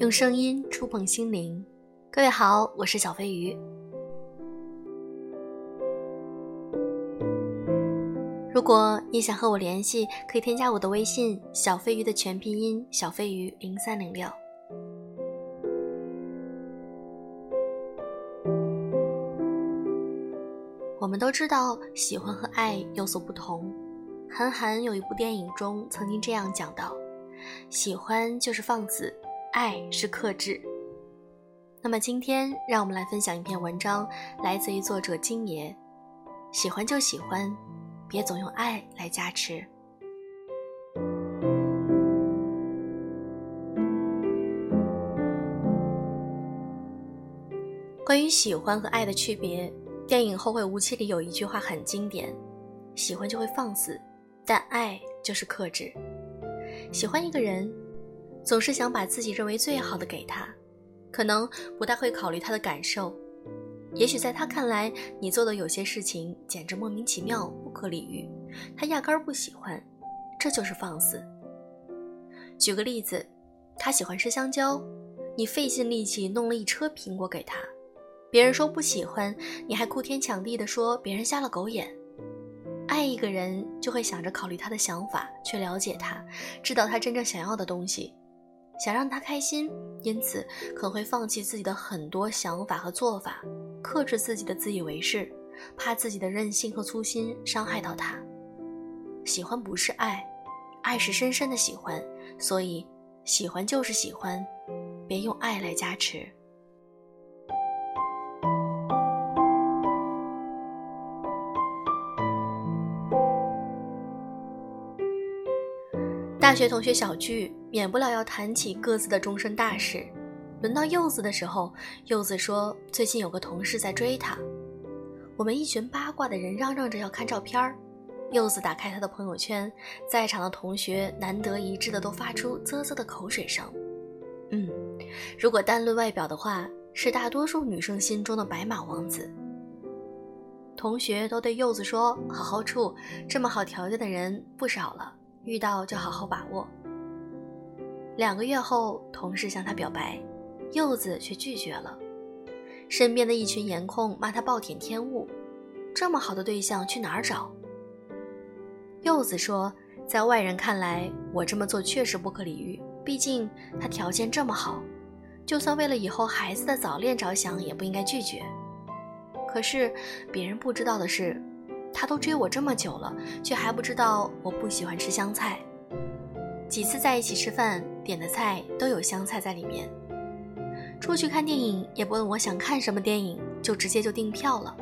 用声音触碰心灵。各位好，我是小飞鱼。如果你想和我联系，可以添加我的微信“小飞鱼”的全拼音“小飞鱼零三零六”。我们都知道，喜欢和爱有所不同。韩寒有一部电影中曾经这样讲到：“喜欢就是放肆，爱是克制。”那么今天，让我们来分享一篇文章，来自于作者金爷。喜欢就喜欢，别总用爱来加持。关于喜欢和爱的区别，电影《后会无期》里有一句话很经典：喜欢就会放肆，但爱就是克制。喜欢一个人，总是想把自己认为最好的给他。可能不太会考虑他的感受，也许在他看来，你做的有些事情简直莫名其妙、不可理喻，他压根儿不喜欢，这就是放肆。举个例子，他喜欢吃香蕉，你费尽力气弄了一车苹果给他，别人说不喜欢，你还哭天抢地的说别人瞎了狗眼。爱一个人就会想着考虑他的想法，去了解他，知道他真正想要的东西。想让他开心，因此可会放弃自己的很多想法和做法，克制自己的自以为是，怕自己的任性和粗心伤害到他。喜欢不是爱，爱是深深的喜欢，所以喜欢就是喜欢，别用爱来加持。大学同学小聚，免不了要谈起各自的终身大事。轮到柚子的时候，柚子说最近有个同事在追她。我们一群八卦的人嚷嚷着要看照片儿。柚子打开他的朋友圈，在场的同学难得一致的都发出啧啧的口水声。嗯，如果单论外表的话，是大多数女生心中的白马王子。同学都对柚子说：“好好处，这么好条件的人不少了。”遇到就好好把握。两个月后，同事向他表白，柚子却拒绝了。身边的一群颜控骂他暴殄天物，这么好的对象去哪儿找？柚子说，在外人看来，我这么做确实不可理喻，毕竟他条件这么好，就算为了以后孩子的早恋着想，也不应该拒绝。可是别人不知道的是。他都追我这么久了，却还不知道我不喜欢吃香菜。几次在一起吃饭，点的菜都有香菜在里面。出去看电影也不问我想看什么电影，就直接就订票了。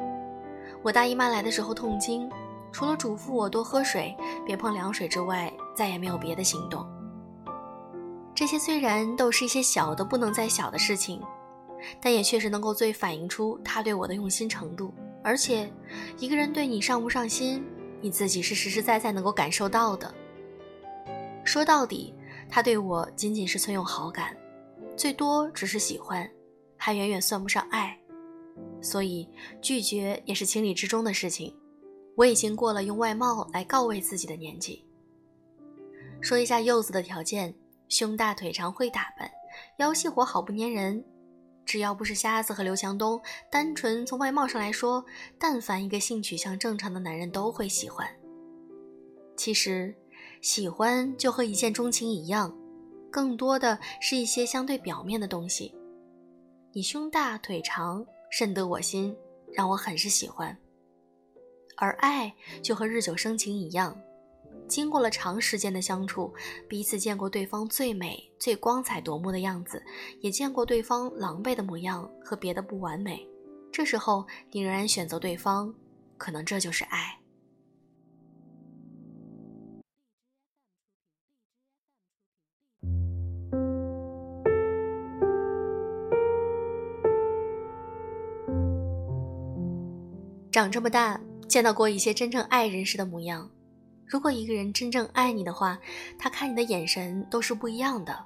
我大姨妈来的时候痛经，除了嘱咐我多喝水、别碰凉水之外，再也没有别的行动。这些虽然都是一些小的不能再小的事情，但也确实能够最反映出他对我的用心程度。而且，一个人对你上不上心，你自己是实实在在能够感受到的。说到底，他对我仅仅是存有好感，最多只是喜欢，还远远算不上爱。所以拒绝也是情理之中的事情。我已经过了用外貌来告慰自己的年纪。说一下柚子的条件：胸大腿长，会打扮，腰细活好，不粘人。只要不是瞎子和刘强东，单纯从外貌上来说，但凡一个性取向正常的男人都会喜欢。其实，喜欢就和一见钟情一样，更多的是一些相对表面的东西。你胸大腿长，甚得我心，让我很是喜欢。而爱就和日久生情一样。经过了长时间的相处，彼此见过对方最美、最光彩夺目的样子，也见过对方狼狈的模样和别的不完美。这时候你仍然选择对方，可能这就是爱。长这么大，见到过一些真正爱人时的模样。如果一个人真正爱你的话，他看你的眼神都是不一样的，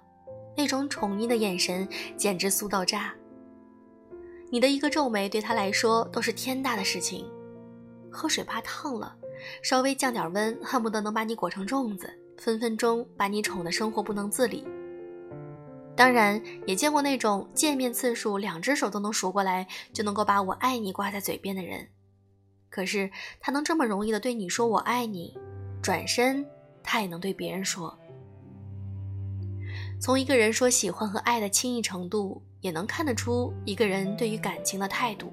那种宠溺的眼神简直酥到炸。你的一个皱眉对他来说都是天大的事情。喝水怕烫了，稍微降点温，恨不得能把你裹成粽子，分分钟把你宠得生活不能自理。当然，也见过那种见面次数两只手都能数过来，就能够把我爱你挂在嘴边的人。可是他能这么容易的对你说我爱你，转身他也能对别人说。从一个人说喜欢和爱的轻易程度，也能看得出一个人对于感情的态度。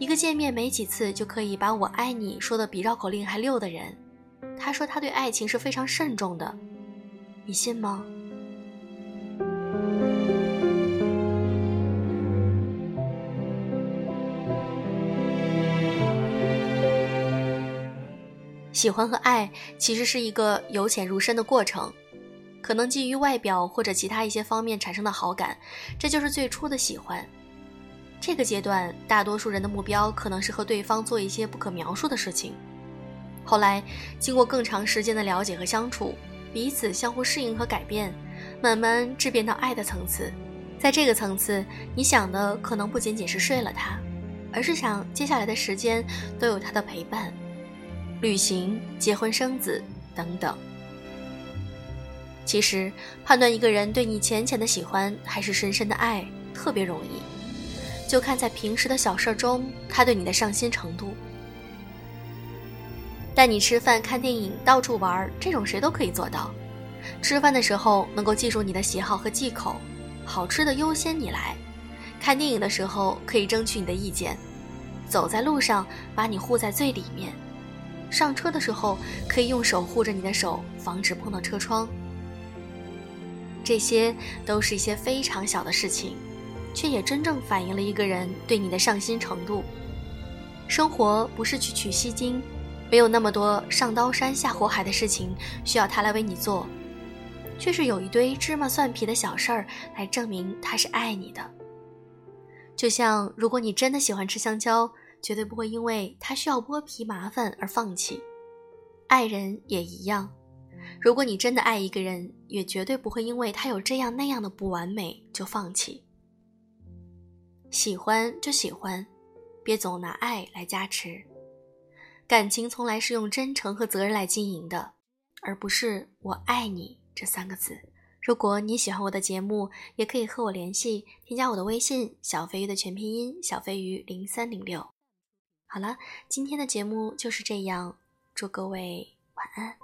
一个见面没几次就可以把我爱你说的比绕口令还溜的人，他说他对爱情是非常慎重的，你信吗？喜欢和爱其实是一个由浅入深的过程。可能基于外表或者其他一些方面产生的好感，这就是最初的喜欢。这个阶段，大多数人的目标可能是和对方做一些不可描述的事情。后来，经过更长时间的了解和相处，彼此相互适应和改变，慢慢质变到爱的层次。在这个层次，你想的可能不仅仅是睡了他，而是想接下来的时间都有他的陪伴，旅行、结婚、生子等等。其实，判断一个人对你浅浅的喜欢还是深深的爱，特别容易，就看在平时的小事中他对你的上心程度。带你吃饭、看电影、到处玩，这种谁都可以做到。吃饭的时候能够记住你的喜好和忌口，好吃的优先你来；看电影的时候可以争取你的意见；走在路上把你护在最里面；上车的时候可以用手护着你的手，防止碰到车窗。这些都是一些非常小的事情，却也真正反映了一个人对你的上心程度。生活不是去取西经，没有那么多上刀山下火海的事情需要他来为你做，却是有一堆芝麻蒜皮的小事儿来证明他是爱你的。就像如果你真的喜欢吃香蕉，绝对不会因为他需要剥皮麻烦而放弃。爱人也一样。如果你真的爱一个人，也绝对不会因为他有这样那样的不完美就放弃。喜欢就喜欢，别总拿爱来加持。感情从来是用真诚和责任来经营的，而不是“我爱你”这三个字。如果你喜欢我的节目，也可以和我联系，添加我的微信“小飞鱼”的全拼音“小飞鱼零三零六”。好了，今天的节目就是这样，祝各位晚安。